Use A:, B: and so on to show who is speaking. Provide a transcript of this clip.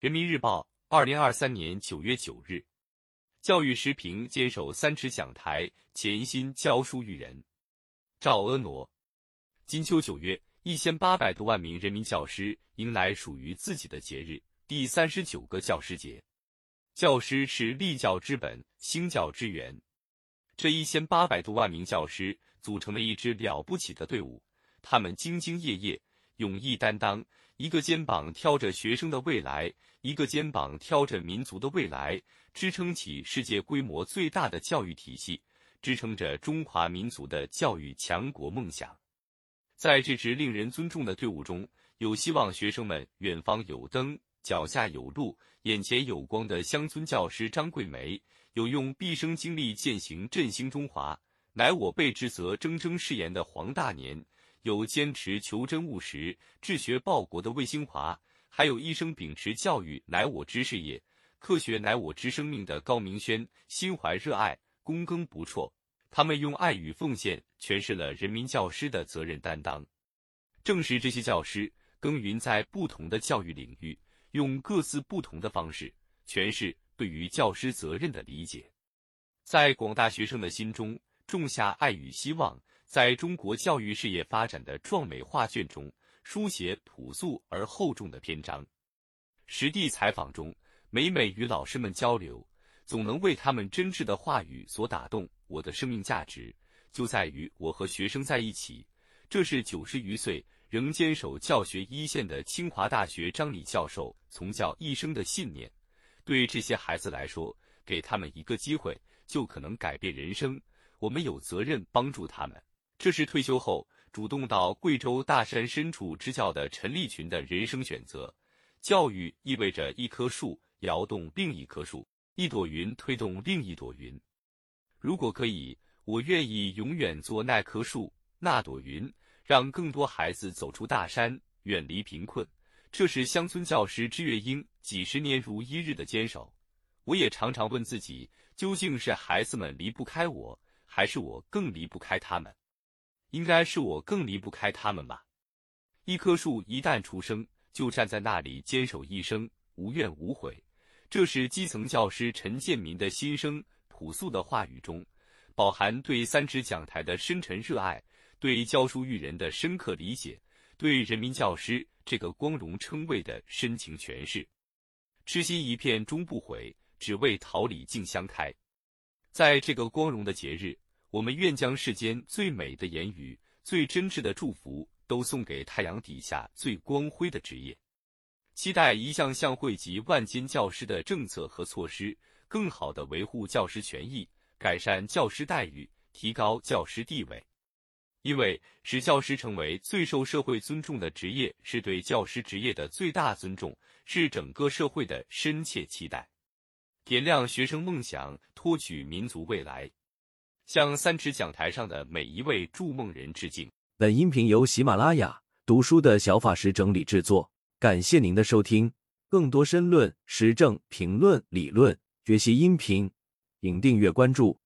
A: 人民日报，二零二三年九月九日。教育时评坚守三尺讲台，潜心教书育人。赵婀娜。金秋九月，一千八百多万名人民教师迎来属于自己的节日——第三十九个教师节。教师是立教之本，兴教之源。这一千八百多万名教师组成了一支了不起的队伍，他们兢兢业业。勇毅担当，一个肩膀挑着学生的未来，一个肩膀挑着民族的未来，支撑起世界规模最大的教育体系，支撑着中华民族的教育强国梦想。在这支令人尊重的队伍中，有希望学生们远方有灯，脚下有路，眼前有光的乡村教师张桂梅，有用毕生精力践行振兴中华，乃我辈之责铮铮誓言的黄大年。有坚持求真务实、治学报国的魏兴华，还有一生秉持“教育乃我之事业，科学乃我之生命”的高明轩，心怀热爱，躬耕不辍。他们用爱与奉献诠释了人民教师的责任担当。正是这些教师耕耘在不同的教育领域，用各自不同的方式诠释对于教师责任的理解，在广大学生的心中种下爱与希望。在中国教育事业发展的壮美画卷中，书写朴素而厚重的篇章。实地采访中，每每与老师们交流，总能为他们真挚的话语所打动。我的生命价值就在于我和学生在一起。这是九十余岁仍坚守教学一线的清华大学张李教授从教一生的信念。对这些孩子来说，给他们一个机会，就可能改变人生。我们有责任帮助他们。这是退休后主动到贵州大山深处支教的陈立群的人生选择。教育意味着一棵树摇动另一棵树，一朵云推动另一朵云。如果可以，我愿意永远做那棵树、那朵云，让更多孩子走出大山，远离贫困。这是乡村教师支月英几十年如一日的坚守。我也常常问自己，究竟是孩子们离不开我，还是我更离不开他们？应该是我更离不开他们吧。一棵树一旦出生，就站在那里坚守一生，无怨无悔。这是基层教师陈建民的心声。朴素的话语中，饱含对三尺讲台的深沉热爱，对教书育人的深刻理解，对人民教师这个光荣称谓的深情诠释。痴心一片终不悔，只为桃李竞相开。在这个光荣的节日。我们愿将世间最美的言语、最真挚的祝福，都送给太阳底下最光辉的职业。期待一项项惠及万千教师的政策和措施，更好地维护教师权益，改善教师待遇，提高教师地位。因为使教师成为最受社会尊重的职业，是对教师职业的最大尊重，是整个社会的深切期待。点亮学生梦想，托举民族未来。向三尺讲台上的每一位筑梦人致敬。
B: 本音频由喜马拉雅读书的小法师整理制作，感谢您的收听。更多深论、时政评论、理论学习音频，请订阅关注。